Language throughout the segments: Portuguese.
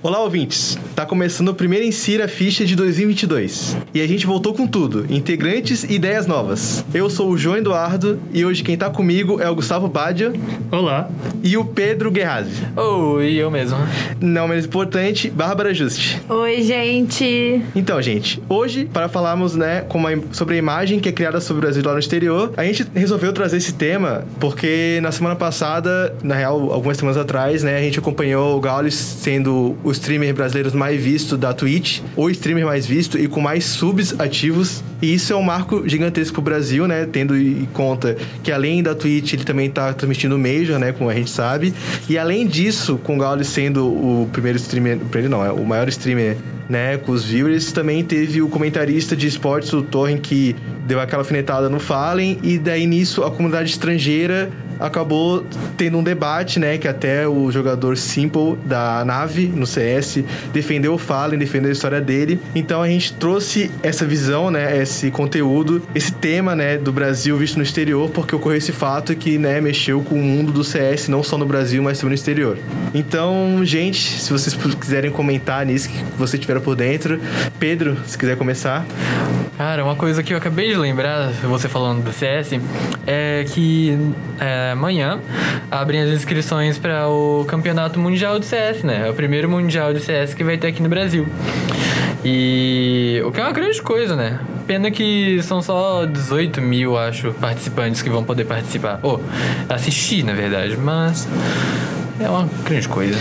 Olá, ouvintes! Tá começando o primeiro Insira Ficha de 2022. E a gente voltou com tudo, integrantes e ideias novas. Eu sou o João Eduardo e hoje quem tá comigo é o Gustavo Badia Olá. e o Pedro Guerrari. Oi, eu mesmo. Não menos importante, Bárbara Juste. Oi, gente. Então, gente, hoje, para falarmos né, com uma- sobre a imagem que é criada sobre o Brasil lá no exterior, a gente resolveu trazer esse tema porque na semana passada, na real, algumas semanas atrás, né, a gente acompanhou o Gaules sendo o streamer brasileiro mais visto da Twitch, o streamer mais visto e com mais subs ativos. E isso é um marco gigantesco pro Brasil, né, tendo em conta que além da Twitch, ele também tá transmitindo o Major, né, como a gente sabe. E além disso, com o Gaules sendo o primeiro streamer, primeiro não, é o maior streamer né, com os viewers. Também teve o comentarista de esportes, o Torren, que deu aquela alfinetada no Fallen, e daí nisso a comunidade estrangeira acabou tendo um debate, né, que até o jogador Simple da nave no CS defendeu o Fallen, defendeu a história dele. Então a gente trouxe essa visão, né, esse conteúdo, esse tema, né, do Brasil visto no exterior, porque ocorreu esse fato que, né, mexeu com o mundo do CS, não só no Brasil, mas também no exterior. Então, gente, se vocês quiserem comentar nisso que você tiver por dentro, Pedro, se quiser começar. Cara, uma coisa que eu acabei de lembrar, você falando do CS, é que é, amanhã abrem as inscrições para o Campeonato Mundial de CS, né? É o primeiro Mundial de CS que vai ter aqui no Brasil. E o que é uma grande coisa, né? Pena que são só 18 mil, acho, participantes que vão poder participar. Ou assistir, na verdade, mas é uma grande coisa.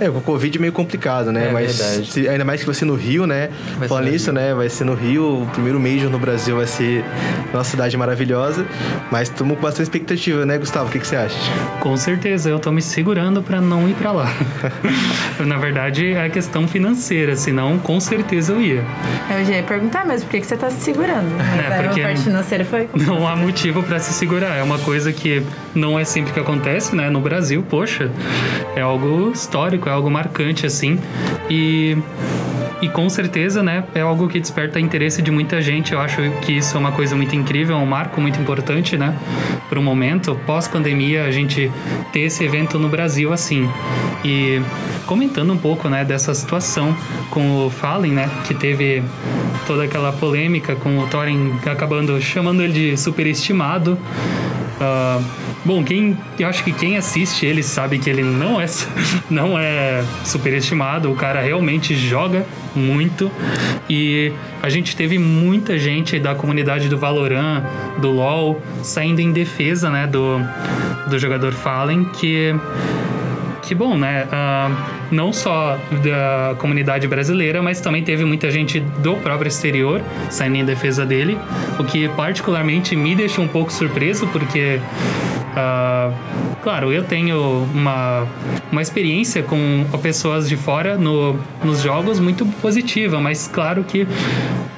É, com o Covid é meio complicado, né? É mas verdade. se- ainda mais que vai ser no Rio, né? Vai Falando Rio. né? Vai ser no Rio, o primeiro Major no Brasil vai ser uma cidade maravilhosa. Mas estamos com bastante expectativa, né, Gustavo? O que, que você acha? Com certeza, eu tô me segurando pra não ir pra lá. Na verdade, é questão financeira, senão com certeza eu ia. Eu já ia perguntar mesmo, por que, que você tá se segurando? Mas É, a porque- parte financeira foi... Não há motivo pra se segurar. É uma coisa que não é sempre que acontece, né? No Brasil, poxa, é algo histórico, é algo marcante assim. E e com certeza, né, é algo que desperta interesse de muita gente. Eu acho que isso é uma coisa muito incrível, é um marco muito importante, né, para o momento. Pós-pandemia, a gente ter esse evento no Brasil assim. E comentando um pouco, né, dessa situação com o Fallen, né, que teve toda aquela polêmica com o Thorin acabando chamando ele de superestimado. Ah, bom, quem eu acho que quem assiste ele sabe que ele não é não é superestimado. O cara realmente joga muito e a gente teve muita gente da comunidade do Valorant, do LoL, saindo em defesa, né, do do jogador Fallen que que bom, né? Ah, não só da comunidade brasileira, mas também teve muita gente do próprio exterior saindo em defesa dele, o que particularmente me deixou um pouco surpreso, porque, ah, claro, eu tenho uma, uma experiência com pessoas de fora no, nos jogos muito positiva, mas claro que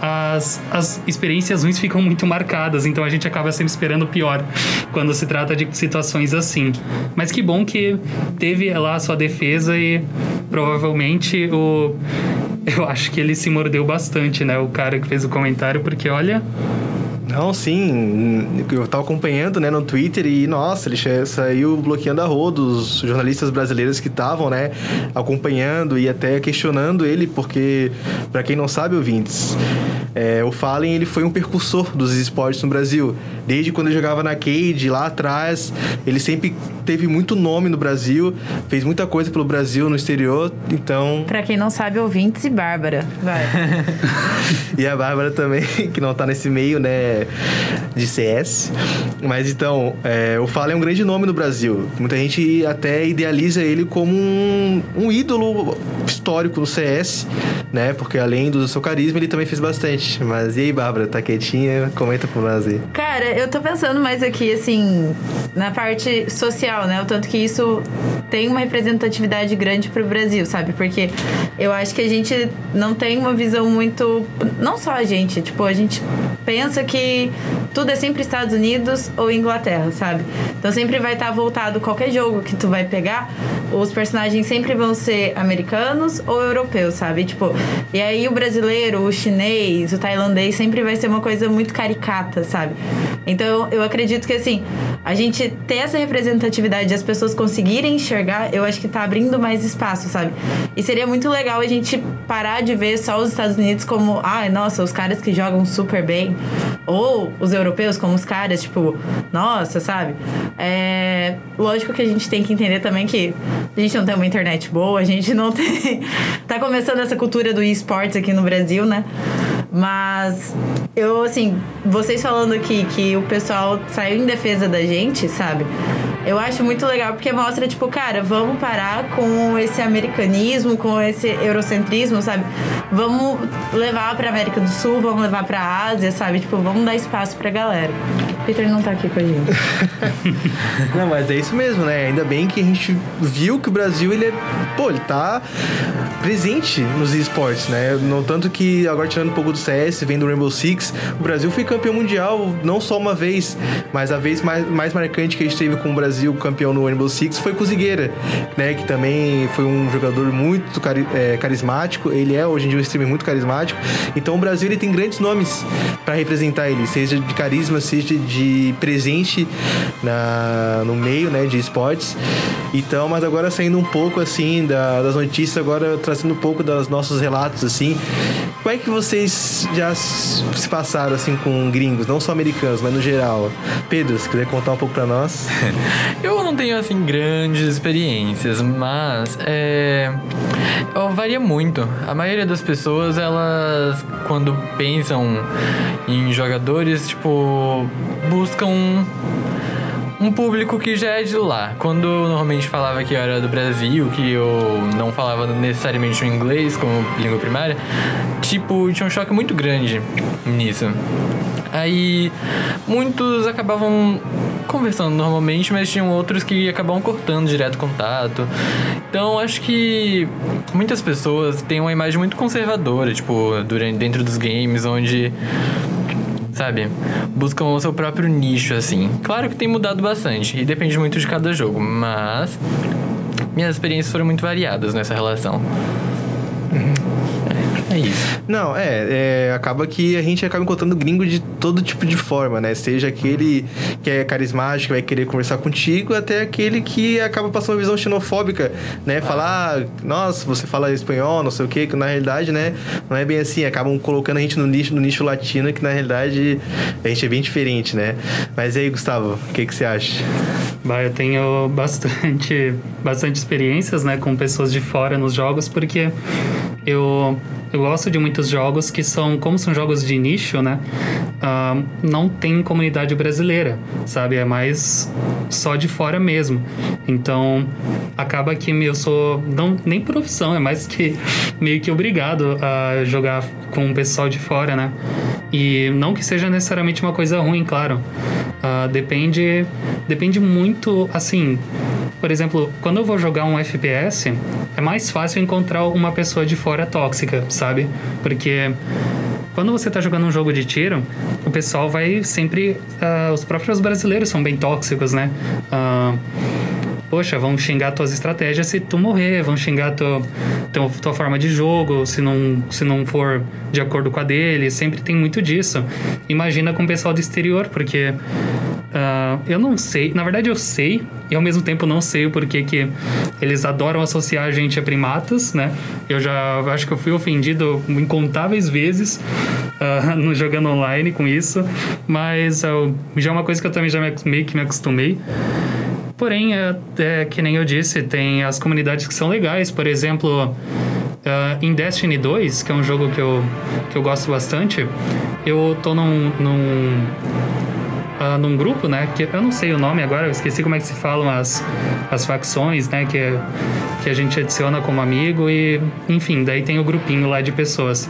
as, as experiências ruins ficam muito marcadas, então a gente acaba sempre esperando pior quando se trata de situações assim. Mas que bom que teve lá a sua defesa e provavelmente o. Eu acho que ele se mordeu bastante, né? O cara que fez o comentário, porque olha. Não, sim. Eu tava acompanhando, né, no Twitter e, nossa, ele saiu bloqueando a rodo os jornalistas brasileiros que estavam, né, acompanhando e até questionando ele, porque, pra quem não sabe, ouvintes, é, o Fallen, ele foi um percursor dos esportes no Brasil. Desde quando ele jogava na Cade, lá atrás, ele sempre teve muito nome no Brasil, fez muita coisa pelo Brasil no exterior, então... Pra quem não sabe, ouvintes e Bárbara. Vai. E a Bárbara também, que não tá nesse meio, né, de CS. Mas então, é, o Fallen é um grande nome no Brasil. Muita gente até idealiza ele como um, um ídolo histórico no CS, né? Porque além do seu carisma, ele também fez bastante. Mas e aí, Bárbara, tá quietinha? Comenta por nós aí. Cara, eu tô pensando mais aqui, assim, na parte social, né? O tanto que isso tem uma representatividade grande pro Brasil, sabe? Porque eu acho que a gente não tem uma visão muito. Não só a gente, tipo, a gente pensa que tudo é sempre Estados Unidos ou Inglaterra, sabe? Então sempre vai estar voltado qualquer jogo que tu vai pegar, os personagens sempre vão ser americanos ou europeus, sabe? Tipo, e aí o brasileiro, o chinês, o tailandês sempre vai ser uma coisa muito caricata, sabe? Então eu acredito que assim, a gente ter essa representatividade de as pessoas conseguirem enxergar, eu acho que tá abrindo mais espaço, sabe? E seria muito legal a gente parar de ver só os Estados Unidos como, ai, ah, nossa, os caras que jogam super bem. Ou os europeus como os caras, tipo, nossa, sabe? É. Lógico que a gente tem que entender também que a gente não tem uma internet boa, a gente não tem. tá começando essa cultura do esportes aqui no Brasil, né? Mas eu, assim, vocês falando aqui que o pessoal saiu em defesa da gente, sabe? Eu acho muito legal porque mostra, tipo, cara, vamos parar com esse americanismo, com esse eurocentrismo, sabe? Vamos levar pra América do Sul, vamos levar pra Ásia, sabe? Tipo, vamos dar espaço pra galera. Peter não tá aqui com a gente. não, mas é isso mesmo, né? Ainda bem que a gente viu que o Brasil, ele é. Pô, ele tá presente nos esportes, né? No tanto que, agora tirando um pouco do CS, vem do Rainbow Six, o Brasil foi campeão mundial não só uma vez, mas a vez mais, mais marcante que a gente teve com o Brasil campeão no Rainbow Six foi com o Zigueira, né? Que também foi um jogador muito cari é, carismático. Ele é hoje em dia um streamer muito carismático. Então o Brasil ele tem grandes nomes para representar ele, seja de carisma, seja de presente na, no meio, né? De esportes. Então, mas agora saindo um pouco assim da, das notícias, agora trazendo um pouco dos nossos relatos assim. Como é que vocês já se passaram assim com gringos, não só americanos, mas no geral? Pedro, se quiser contar um pouco para nós. Eu não tenho assim grandes experiências, mas é varia muito. A maioria das pessoas, elas quando pensam em jogadores, tipo, buscam um público que já é de lá. Quando eu normalmente falava que eu era do Brasil, que eu não falava necessariamente o inglês como língua primária, tipo, tinha um choque muito grande nisso. Aí muitos acabavam conversando normalmente, mas tinham outros que acabavam cortando direto contato. Então acho que muitas pessoas têm uma imagem muito conservadora, tipo, durante, dentro dos games, onde sabe? Buscam o seu próprio nicho, assim. Claro que tem mudado bastante e depende muito de cada jogo, mas minhas experiências foram muito variadas nessa relação. É isso. Não, é, é, Acaba que a gente acaba encontrando gringo de todo tipo de forma, né? Seja aquele que é carismático, que vai querer conversar contigo, até aquele que acaba passando uma visão xenofóbica, né? Ah. Falar, nossa, você fala espanhol, não sei o quê, que na realidade, né? Não é bem assim. Acabam colocando a gente no nicho, no nicho latino, que na realidade a gente é bem diferente, né? Mas aí, Gustavo, o que, que você acha? Bah, eu tenho bastante, bastante experiências, né, com pessoas de fora nos jogos, porque eu eu gosto de muitos jogos que são, como são jogos de nicho, né? Uh, não tem comunidade brasileira, sabe? É mais só de fora mesmo. Então, acaba que eu sou, não, nem profissão, é mais que meio que obrigado a jogar com o pessoal de fora, né? E não que seja necessariamente uma coisa ruim, claro. Uh, depende, depende muito, assim, por exemplo, quando eu vou jogar um FPS, é mais fácil encontrar uma pessoa de fora tóxica, sabe? Porque quando você está jogando um jogo de tiro, o pessoal vai sempre. Uh, os próprios brasileiros são bem tóxicos, né? Uh, poxa, vão xingar tuas estratégias se tu morrer, vão xingar tua, tua, tua, forma de jogo se não, se não for de acordo com a dele. Sempre tem muito disso. Imagina com o pessoal do exterior, porque eu não sei, na verdade eu sei, e ao mesmo tempo não sei o porquê que eles adoram associar a gente a primatas, né? Eu já acho que eu fui ofendido incontáveis vezes uh, no jogando online com isso, mas uh, já é uma coisa que eu também já meio que me acostumei. Porém, é, é, que nem eu disse, tem as comunidades que são legais. Por exemplo, uh, em Destiny 2, que é um jogo que eu, que eu gosto bastante, eu tô num, num, uh, num grupo, né? Que eu não sei o nome agora, eu esqueci como é que se falam as, as facções, né? Que, que a gente adiciona como amigo e, enfim, daí tem o grupinho lá de pessoas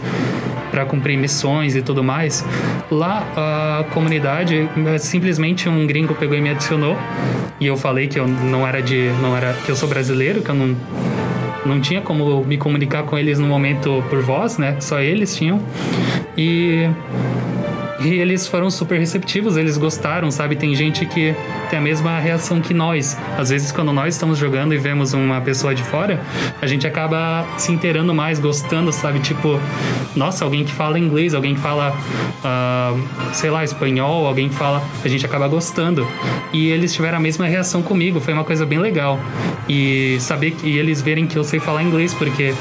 para cumprir missões e tudo mais. Lá a comunidade simplesmente um gringo pegou e me adicionou e eu falei que eu não era de não era que eu sou brasileiro, que eu não não tinha como me comunicar com eles no momento por voz, né? Só eles tinham. E E eles foram super receptivos, eles gostaram, sabe? Tem gente que tem a mesma reação que nós. Às vezes, quando nós estamos jogando e vemos uma pessoa de fora, a gente acaba se inteirando mais, gostando, sabe? Tipo, nossa, alguém que fala inglês, alguém que fala, uh, sei lá, espanhol, alguém que fala. A gente acaba gostando. E eles tiveram a mesma reação comigo, foi uma coisa bem legal. E saber que e eles verem que eu sei falar inglês, porque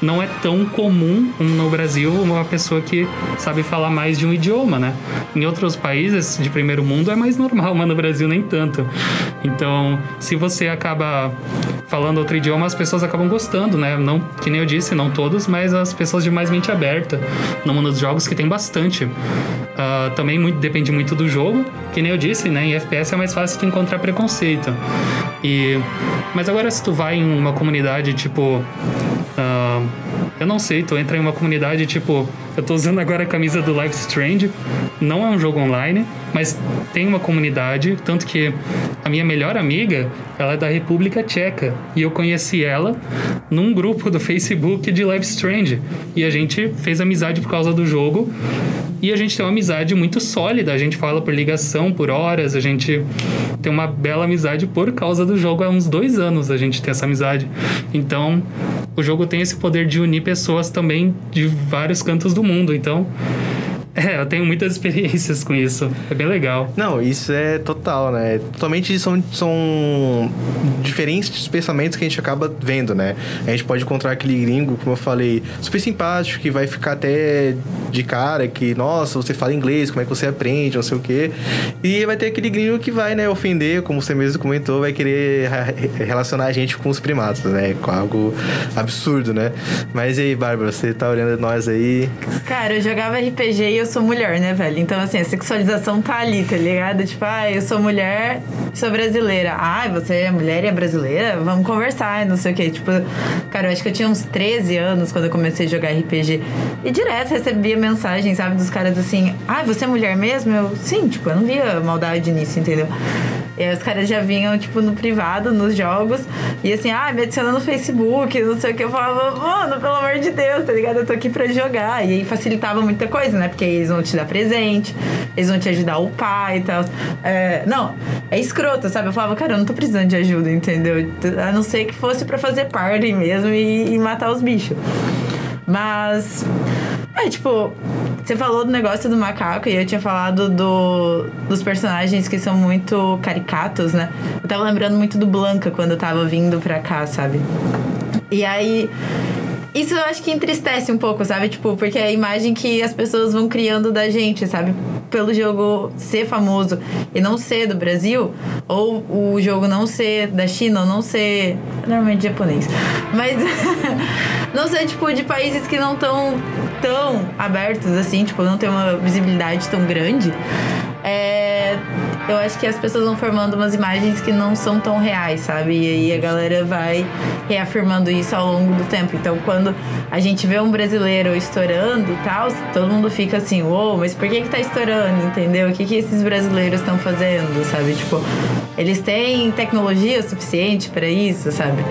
não é tão comum no Brasil uma pessoa que sabe falar mais de um idioma, né? Em outros países de primeiro mundo é mais normal, mas no Brasil nem tanto. Então, se você acaba falando outro idioma, as pessoas acabam gostando, né? Não, que nem eu disse, não todos, mas as pessoas de mais mente aberta no mundo dos jogos que tem bastante. Uh, também muito, depende muito do jogo, que nem eu disse, né? Em FPS é mais fácil tu encontrar preconceito. E mas agora se tu vai em uma comunidade tipo uh, eu não sei, tu entra em uma comunidade tipo. Eu tô usando agora a camisa do Life Strange. Não é um jogo online, mas tem uma comunidade. Tanto que a minha melhor amiga, ela é da República Tcheca. E eu conheci ela num grupo do Facebook de Life Strange. E a gente fez amizade por causa do jogo. E a gente tem uma amizade muito sólida. A gente fala por ligação, por horas. A gente tem uma bela amizade por causa do jogo. Há uns dois anos a gente tem essa amizade. Então, o jogo tem esse poder de unir pessoas também de vários cantos do mundo. Então, é, eu tenho muitas experiências com isso. É bem legal. Não, isso é total, né? Totalmente são, são diferentes pensamentos que a gente acaba vendo, né? A gente pode encontrar aquele gringo, como eu falei, super simpático, que vai ficar até de cara que, nossa, você fala inglês, como é que você aprende, não sei o quê. E vai ter aquele gringo que vai, né, ofender, como você mesmo comentou, vai querer relacionar a gente com os primatas, né? Com algo absurdo, né? Mas e aí, Bárbara, você tá olhando nós aí? Cara, eu jogava RPG e eu eu sou mulher, né, velho? Então, assim, a sexualização tá ali, tá ligado? Tipo, ah, eu sou mulher, sou brasileira. Ah, você é mulher e é brasileira? Vamos conversar, não sei o quê. Tipo, cara, eu acho que eu tinha uns 13 anos quando eu comecei a jogar RPG. E direto recebia mensagem, sabe, dos caras assim: ah, você é mulher mesmo? Eu, sim, tipo, eu não via maldade nisso, entendeu? E aí os caras já vinham, tipo, no privado, nos jogos. E assim, ah, me adiciona no Facebook, não sei o que. Eu falava, mano, pelo amor de Deus, tá ligado? Eu tô aqui pra jogar. E aí facilitava muita coisa, né? Porque eles vão te dar presente, eles vão te ajudar a upar e tal. É, não, é escroto, sabe? Eu falava, cara, eu não tô precisando de ajuda, entendeu? A não ser que fosse para fazer party mesmo e, e matar os bichos. Mas. É, tipo, você falou do negócio do macaco e eu tinha falado do, dos personagens que são muito caricatos, né? Eu tava lembrando muito do Blanca quando eu tava vindo pra cá, sabe? E aí. Isso eu acho que entristece um pouco, sabe? Tipo, porque é a imagem que as pessoas vão criando da gente, sabe? Pelo jogo ser famoso e não ser do Brasil, ou o jogo não ser da China, ou não ser. Normalmente japonês. Mas. não ser, tipo, de países que não estão tão abertos assim, tipo, não tem uma visibilidade tão grande. É, eu acho que as pessoas vão formando umas imagens que não são tão reais, sabe? E aí a galera vai reafirmando isso ao longo do tempo. Então, quando a gente vê um brasileiro estourando e tal, todo mundo fica assim, uou, wow, mas por que que tá estourando, entendeu? O que que esses brasileiros estão fazendo, sabe? Tipo, eles têm tecnologia suficiente para isso, sabe?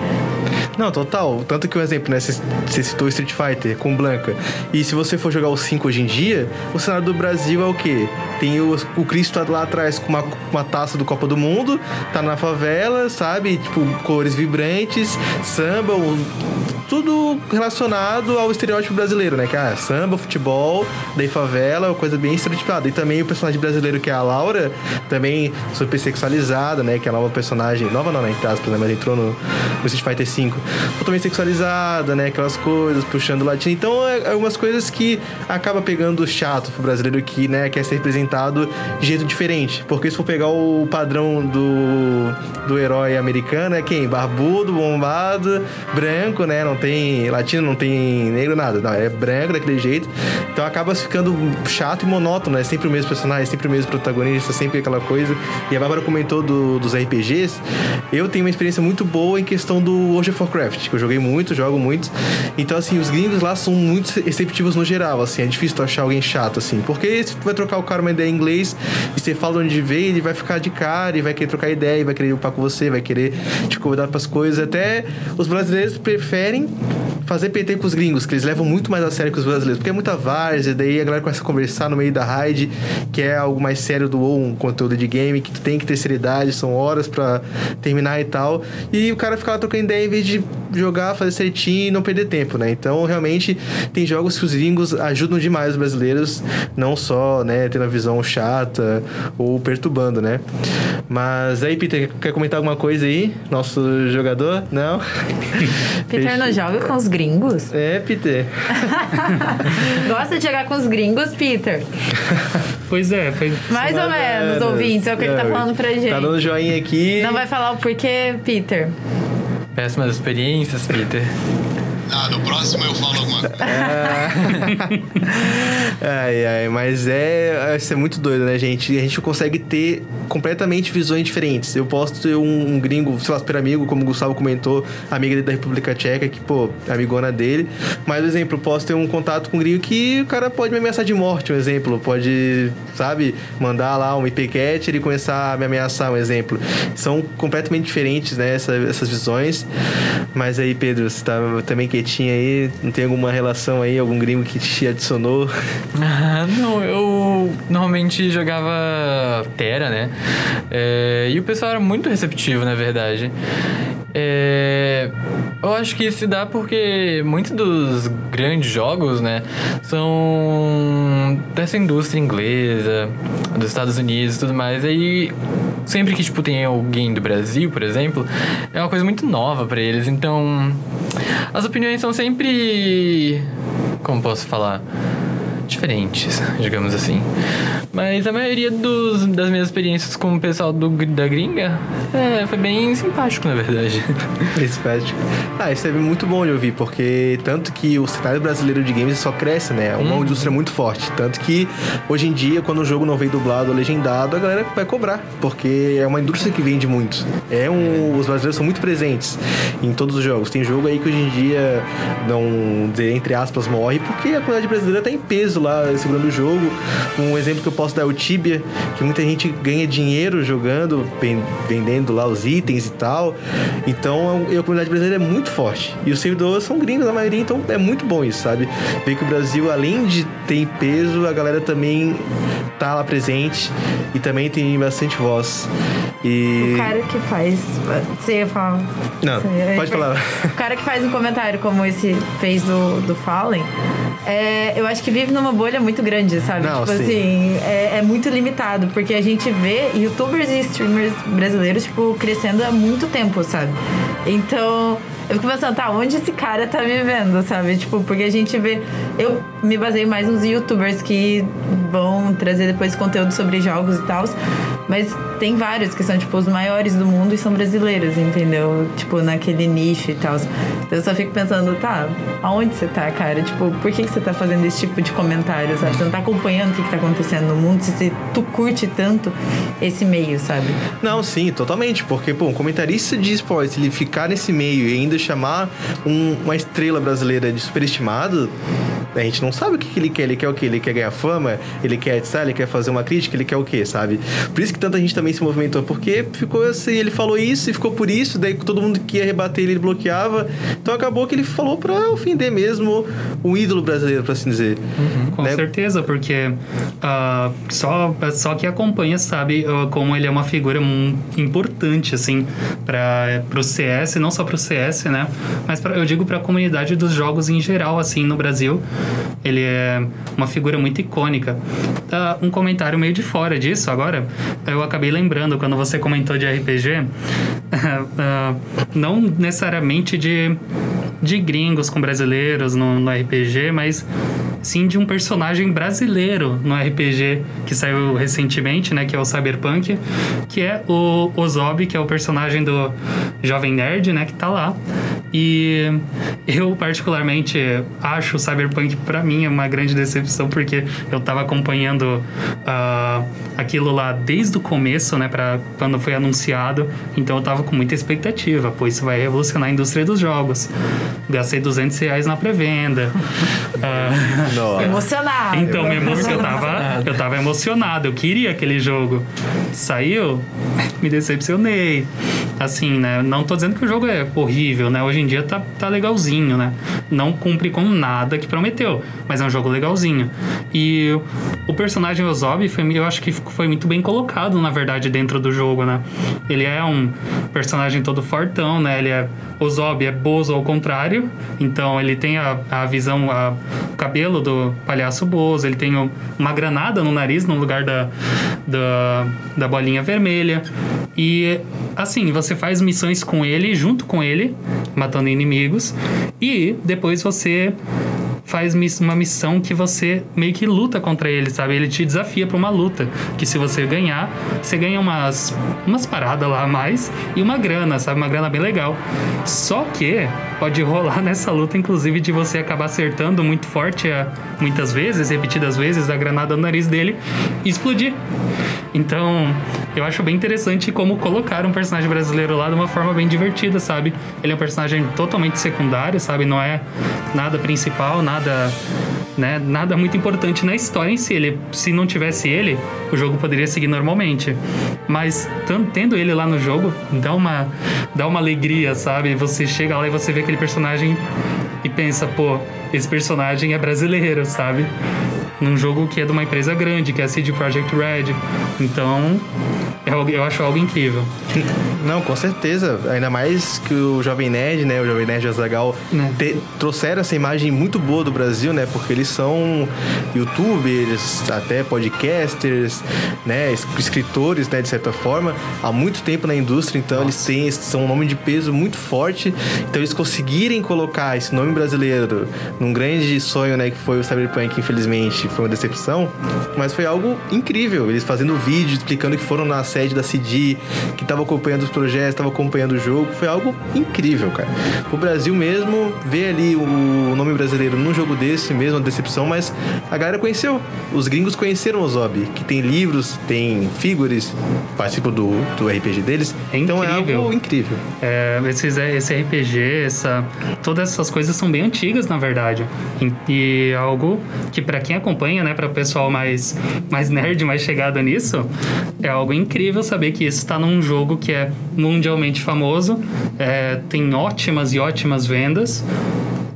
Não, total. Tanto que um exemplo, né? Você citou Street Fighter com Blanca. E se você for jogar o 5 hoje em dia, o cenário do Brasil é o quê? Tem o, o Cristo lá atrás com uma, uma taça do Copa do Mundo, tá na favela, sabe? Tipo, cores vibrantes, samba, tudo relacionado ao estereótipo brasileiro, né? Que é samba, futebol, daí favela, coisa bem estereotipada. E também o personagem brasileiro que é a Laura, também super sexualizada, né? Que é a nova personagem, nova não, né? Entre aspas, né? Mas entrou no, no Street Fighter 5. Totalmente sexualizada, né? Aquelas coisas, puxando o latino. Então, é algumas coisas que acaba pegando chato pro brasileiro que, né? Quer ser representado de jeito diferente. Porque se for pegar o padrão do, do herói americano, é quem? Barbudo, bombado, branco, né? Não tem latino, não tem negro, nada. Não, é branco daquele jeito. Então acaba ficando chato e monótono, é sempre o mesmo personagem, sempre o mesmo protagonista, sempre aquela coisa. E a Bárbara comentou do, dos RPGs. Eu tenho uma experiência muito boa em questão do World of Warcraft, que eu joguei muito, jogo muito. Então, assim, os gringos lá são muito receptivos no geral, assim. É difícil tu achar alguém chato, assim. Porque tu vai trocar o cara uma ideia em inglês e você fala onde veio, ele vai ficar de cara e vai querer trocar ideia, vai querer upar com você, vai querer te convidar para as coisas. Até os brasileiros preferem fazer PT com os gringos, que eles levam muito mais a sério que os brasileiros, porque é muita várzea, daí a galera começa a conversar no meio da raid, que é algo mais sério do WoW, um conteúdo de game, que tu tem que ter seriedade, são horas pra terminar e tal. E o cara fica lá trocando ideia em vez de jogar, fazer certinho e não perder tempo, né? Então, realmente, tem jogos que os gringos ajudam demais os brasileiros, não só, né, tendo a visão chata ou perturbando, né? Mas aí, Peter, quer comentar alguma coisa aí? Nosso jogador? Não? Peter não joga com os gringos? É, Peter. Gosta de jogar com os gringos, Peter? Pois é, foi. Mais ou menos, ouvintes, é o que ele tá Não, falando pra gente. Tá dando joinha aqui. Não vai falar o porquê, Peter? Péssimas experiências, Peter. Ah, no próximo eu falo alguma coisa. Ai, ai, mas é. Isso é muito doido, né, gente? A gente consegue ter completamente visões diferentes. Eu posso ter um, um gringo, sei lá, super amigo, como o Gustavo comentou, amiga dele da República Tcheca, que, pô, amigona dele. Mas, por exemplo, posso ter um contato com um gringo que o cara pode me ameaçar de morte, um exemplo. Pode, sabe, mandar lá um IP-cat e começar a me ameaçar, um exemplo. São completamente diferentes, né, essa- essas visões. Mas aí, Pedro, você tá também quietinho aí? Não tem alguma relação aí, algum gringo que te adicionou? Ah, não, eu normalmente jogava Terra, né? É, e o pessoal era muito receptivo, na verdade. É, eu acho que se dá porque muitos dos grandes jogos, né, são dessa indústria inglesa, dos Estados Unidos e tudo mais. Aí sempre que tipo tem alguém do Brasil, por exemplo, é uma coisa muito nova pra eles. Então, as opiniões são sempre como posso falar? Diferentes, digamos assim. Mas a maioria dos, das minhas experiências com o pessoal do, da gringa é, foi bem simpático, na verdade. Simpático. Ah, isso é muito bom de ouvir, porque tanto que o cenário brasileiro de games só cresce, né? É uma indústria muito forte. Tanto que hoje em dia, quando o jogo não vem dublado ou legendado, a galera vai cobrar, porque é uma indústria que vende muito. É um, os brasileiros são muito presentes em todos os jogos. Tem jogo aí que hoje em dia não, entre aspas, morre, porque a comunidade brasileira tá em peso lá segurando o jogo. Um exemplo que eu posso dar é o Tibia, que muita gente ganha dinheiro jogando, ven- vendendo lá os itens e tal. Então a comunidade brasileira é muito forte. E os servidores são gringos, na maioria, então é muito bom isso, sabe? Ver que o Brasil, além de ter peso, a galera também tá lá presente e também tem bastante voz. E. O cara que faz. Você ia falar. Não, Você pode falar. O cara que faz um comentário como esse fez do, do Fallen, é, eu acho que vive numa bolha muito grande, sabe? Não, tipo sim. assim, é, é muito limitado, porque a gente vê youtubers e streamers brasileiros, tipo, crescendo há muito tempo, sabe? Então. Eu fico pensando, tá, onde esse cara tá vivendo, sabe? Tipo, porque a gente vê. Eu me baseio mais nos youtubers que vão trazer depois conteúdo sobre jogos e tal. Mas tem vários que são, tipo, os maiores do mundo e são brasileiros, entendeu? Tipo, naquele nicho e tal. Então eu só fico pensando, tá, aonde você tá, cara? Tipo, por que, que você tá fazendo esse tipo de comentário, sabe? Você não tá acompanhando o que, que tá acontecendo no mundo, se tu curte tanto esse meio, sabe? Não, sim, totalmente. Porque, pô, um comentarista de esportes, ele ficar nesse meio e ainda chamar um- uma estrela brasileira de superestimado, a gente não sabe o que, que ele quer. Ele quer o quê? Ele quer ganhar fama? Ele quer editar? Ele quer fazer uma crítica? Ele quer o quê, sabe? Por isso que tanta gente também se movimentou. Porque ficou assim, ele falou isso e ficou por isso, daí todo mundo que ia rebater ele, bloqueava. Então acabou que ele falou pra ofender mesmo um ídolo brasileiro, pra assim dizer. Com Né? certeza, porque ah, só, só que acompanha sabe ah, como ele é uma figura importante, assim, para o CS, não só para o CS, né? Mas pra, eu digo para a comunidade dos jogos em geral, assim, no Brasil. Ele é uma figura muito icônica. Ah, um comentário meio de fora disso agora, eu acabei lembrando quando você comentou de RPG, ah, não necessariamente de, de gringos com brasileiros no, no RPG, mas sim de um personagem brasileiro no RPG que saiu recentemente, né, que é o Cyberpunk, que é o Ozob, que é o personagem do Jovem Nerd, né, que tá lá. E eu particularmente acho o Cyberpunk pra mim uma grande decepção porque eu tava acompanhando ah, aquilo lá desde o começo, né, para quando foi anunciado. Então eu tava com muita expectativa, pois isso vai revolucionar a indústria dos jogos. Gastei 200 reais na pré-venda. Nossa. Emocionado. então, me emo- eu, tava, eu tava emocionado, eu queria aquele jogo. Saiu, me decepcionei. Assim, né? Não tô dizendo que o jogo é horrível, né? Hoje em em dia tá, tá legalzinho, né? Não cumpre com nada que prometeu, mas é um jogo legalzinho. E o personagem Ozob, foi, eu acho que foi muito bem colocado, na verdade, dentro do jogo, né? Ele é um personagem todo fortão, né? Ele é. Ozob é Bozo ao contrário, então ele tem a, a visão, a, o cabelo do palhaço Bozo, ele tem uma granada no nariz no lugar da, da, da bolinha vermelha. E assim, você faz missões com ele, junto com ele, matando inimigos, e depois você faz uma missão que você meio que luta contra ele, sabe? Ele te desafia pra uma luta, que se você ganhar, você ganha umas umas paradas lá a mais e uma grana, sabe? Uma grana bem legal. Só que pode rolar nessa luta inclusive de você acabar acertando muito forte a, muitas vezes, repetidas vezes a granada no nariz dele e explodir. Então, eu acho bem interessante como colocar um personagem brasileiro lá de uma forma bem divertida, sabe? Ele é um personagem totalmente secundário, sabe? Não é nada principal, nada, né? Nada muito importante na história em si. Ele, se não tivesse ele, o jogo poderia seguir normalmente. Mas tendo ele lá no jogo, dá uma, dá uma alegria, sabe? Você chega lá e você vê aquele personagem e pensa, pô, esse personagem é brasileiro, sabe? Num jogo que é de uma empresa grande, que é a CD Projekt Red. Então, é algo- eu acho algo incrível. Não, com certeza. Ainda mais que o Jovem Nerd, né? O Jovem Nerd Azagal Né. trouxeram essa imagem muito boa do Brasil, né? Porque eles são youtubers, até podcasters, né? es- Escritores, né? De certa forma, há muito tempo na indústria, então eles têm, são um nome de peso muito forte. Então eles conseguirem colocar esse nome brasileiro num grande sonho, né? Que foi o Cyberpunk, infelizmente, foi uma decepção. Mas foi algo incrível. Eles fazendo vídeo, explicando que foram na sede da CD, que estavam acompanhando os projetos, estavam acompanhando o jogo. Foi algo incrível, cara. O Brasil mesmo, ver ali o nome brasileiro num jogo desse mesmo, uma decepção, mas a galera conheceu. Os gringos conheceram o Zob, que tem livros, tem figures, participam do, do RPG deles. É então é incrível. algo incrível. É, esses, esse RPG, essa, todas essas coisas são bem antigas, na verdade. E, e é algo que, para quem acompanha, né, para o pessoal mais, mais nerd, mais chegado nisso, é algo incrível saber que isso está num jogo que é mundialmente famoso, é, tem ótimas e ótimas vendas.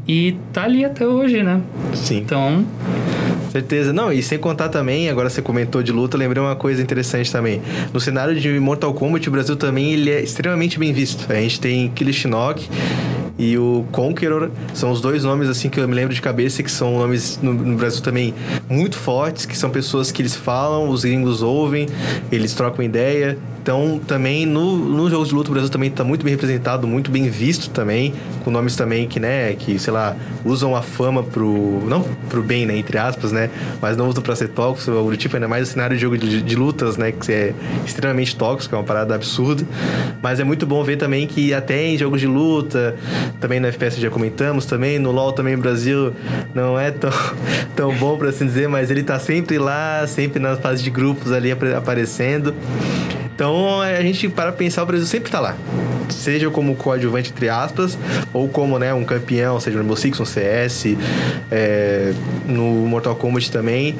E tá ali até hoje, né? Sim. Então, Certeza. Não, e sem contar também, agora você comentou de luta, lembrei uma coisa interessante também. No cenário de Mortal Kombat, o Brasil também ele é extremamente bem visto. A gente tem Shinnok e o Conqueror, são os dois nomes assim que eu me lembro de cabeça que são nomes no, no Brasil também muito fortes, que são pessoas que eles falam, os gringos ouvem, eles trocam ideia. Então, também no, nos jogos de luta, o Brasil também está muito bem representado, muito bem visto também, com nomes também que, né, que, sei lá, usam a fama pro. Não pro bem, né, entre aspas, né? Mas não usam pra ser tóxico, algo do tipo, ainda mais o cenário de jogo de, de lutas, né, que é extremamente tóxico, é uma parada absurda. Mas é muito bom ver também que até em jogos de luta, também no FPS já comentamos, também no LoL também o Brasil não é tão, tão bom, pra assim dizer, mas ele tá sempre lá, sempre nas fases de grupos ali apare- aparecendo. Então a gente para pensar o Brasil sempre tá lá. Seja como coadjuvante, entre aspas, ou como né, um campeão, seja no Rainbow Six, no CS, é, no Mortal Kombat também.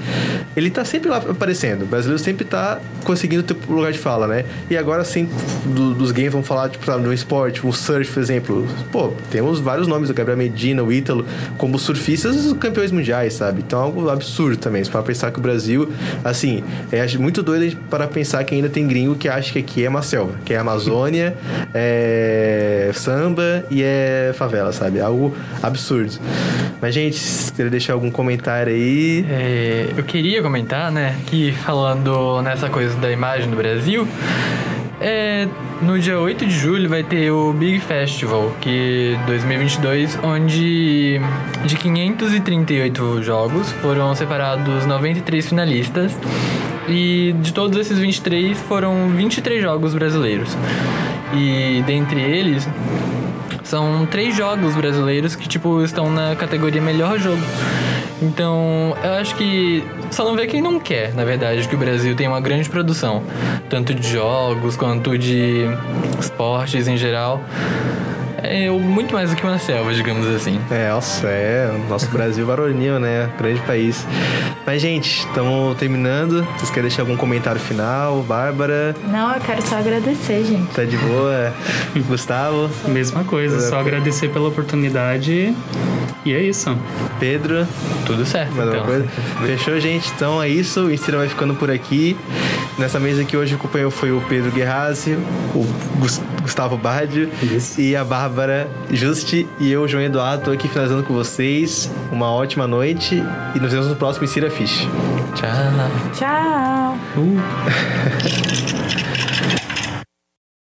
Ele tá sempre lá aparecendo. O brasileiro sempre tá conseguindo ter lugar de fala, né? E agora, assim, do- dos games, vamos falar, tipo, sabe, no esporte, o surf, por exemplo. Pô, temos vários nomes, o Gabriel Medina, o Ítalo, como surfistas campeões mundiais, sabe? Então é algo absurdo também. Se para pensar que o Brasil, assim, é muito doido a para pensar que ainda tem gringo que acha que aqui é uma selva, que é Amazônia, é samba e é favela, sabe? Algo absurdo. Mas, gente, se queria deixar algum comentário aí. É, eu queria comentar, né, que falando nessa coisa da imagem do Brasil, é, no dia 8 de julho vai ter o Big Festival, que 2022, onde de 538 jogos foram separados 93 finalistas. E de todos esses 23 foram 23 jogos brasileiros. E dentre eles, são três jogos brasileiros que, tipo, estão na categoria melhor jogo. Então, eu acho que só não vê quem não quer, na verdade, que o Brasil tem uma grande produção, tanto de jogos quanto de esportes em geral. É muito mais do que uma selva, digamos assim. É, nossa, é. o Nosso Brasil varonil, né? Grande país. Mas, gente, estamos terminando. Vocês querem deixar algum comentário final? Bárbara, Não, eu quero só agradecer, gente. tá de boa? Gustavo, Mesma coisa, só agradecer pela oportunidade e é isso. Pedro, Tudo certo, mais então. coisa? Fechou, gente? Então é isso. O Instira vai ficando por aqui. Nessa mesa aqui hoje o companheiro foi o Pedro Guerrazzi, o Gus- Gustavo Bardio Isso. e a Bárbara Juste. E eu, João Eduardo, tô aqui finalizando com vocês. Uma ótima noite e nos vemos no próximo Insira Fish. Tchau. Tchau. Uh.